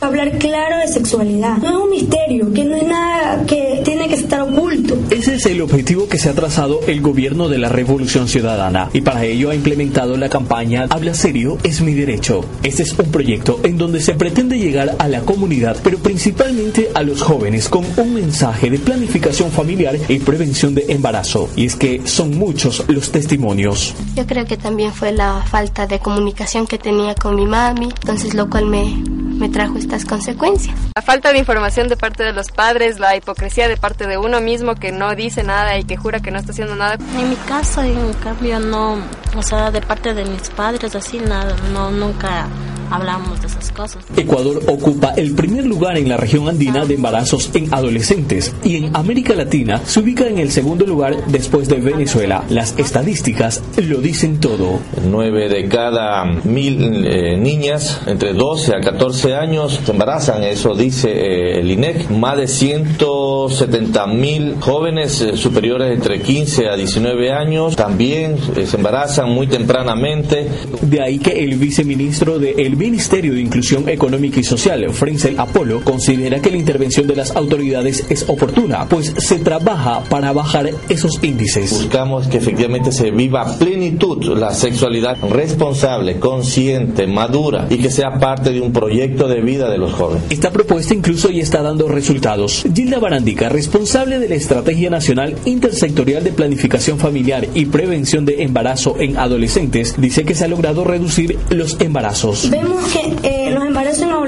hablar claro de sexualidad. No es un misterio, que no es nada que tiene que estar oculto. Ese es el objetivo que se ha trazado el gobierno de la Revolución Ciudadana y para ello ha implementado la campaña Habla serio es mi derecho. Este es un proyecto en donde se pretende llegar a la comunidad, pero principalmente a los jóvenes con un mensaje de planificación familiar y prevención de embarazo. Y es que son muchos los testimonios. Yo creo que también fue la falta de comunicación que tenía con mi mami, entonces lo cual me, me trajo estas consecuencias. La falta de información de parte de los padres, la hipocresía de parte de uno mismo que no dice nada y que jura que no está haciendo nada. En mi caso, en cambio, no, o sea, de parte de mis padres, así nada, no, nunca hablamos de esas cosas. Ecuador ocupa el primer lugar en la región andina de embarazos en adolescentes y en América Latina se ubica en el segundo lugar después de Venezuela. Las estadísticas lo dicen todo. 9 de cada mil eh, niñas entre 12 a 14 años se embarazan, eso dice eh, el INEC. Más de 170 mil jóvenes eh, superiores entre 15 a 19 años también se embarazan muy tempranamente. De ahí que el viceministro de El Ministerio de Inclusión Económica y Social, Frenzel Apolo, considera que la intervención de las autoridades es oportuna, pues se trabaja para bajar esos índices. Buscamos que efectivamente se viva a plenitud la sexualidad responsable, consciente, madura y que sea parte de un proyecto de vida de los jóvenes. Esta propuesta incluso ya está dando resultados. Gilda Barandica, responsable de la Estrategia Nacional Intersectorial de Planificación Familiar y Prevención de Embarazo en Adolescentes, dice que se ha logrado reducir los embarazos en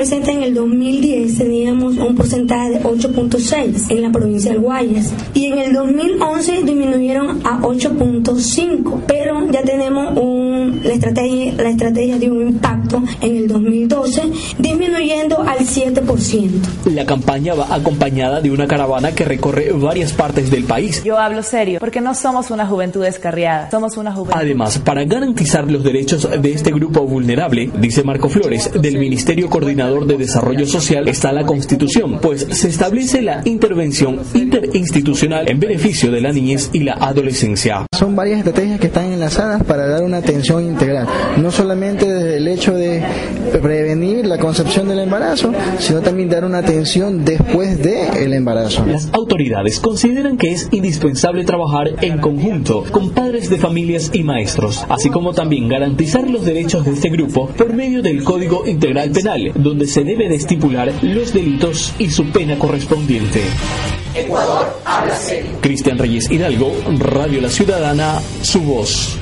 adolescentes en el 2010 teníamos un porcentaje de 8.6 en la provincia del Guayas y en el 2011 disminuyeron a 8.5, pero ya tenemos un, la, estrategia, la estrategia de un impacto en el 2012 disminuyendo al 7%. La campaña va acompañada de una caravana que recorre varias partes del país. Yo hablo serio, porque no somos una juventud descarriada, somos una juventud. Además, para garantizar los derechos de este grupo vulnerable, dice Marco Flores, del Ministerio Coordinador de Desarrollo Social está la Constitución, pues se establece la intervención interinstitucional en beneficio de la niñez y la adolescencia. Son varias estrategias que están enlazadas para dar una atención integral, no solamente desde el hecho de prevenir la concepción del embarazo, sino también dar una atención después del embarazo. Las autoridades consideran que es indispensable trabajar en conjunto con padres de familias y maestros, así como también garantizar los derechos de este grupo por medio del Código Integral Penal, donde se debe de estipular los delitos y su pena correspondiente. Ecuador habla. Cristian Reyes Hidalgo, Radio La Ciudadana, su voz.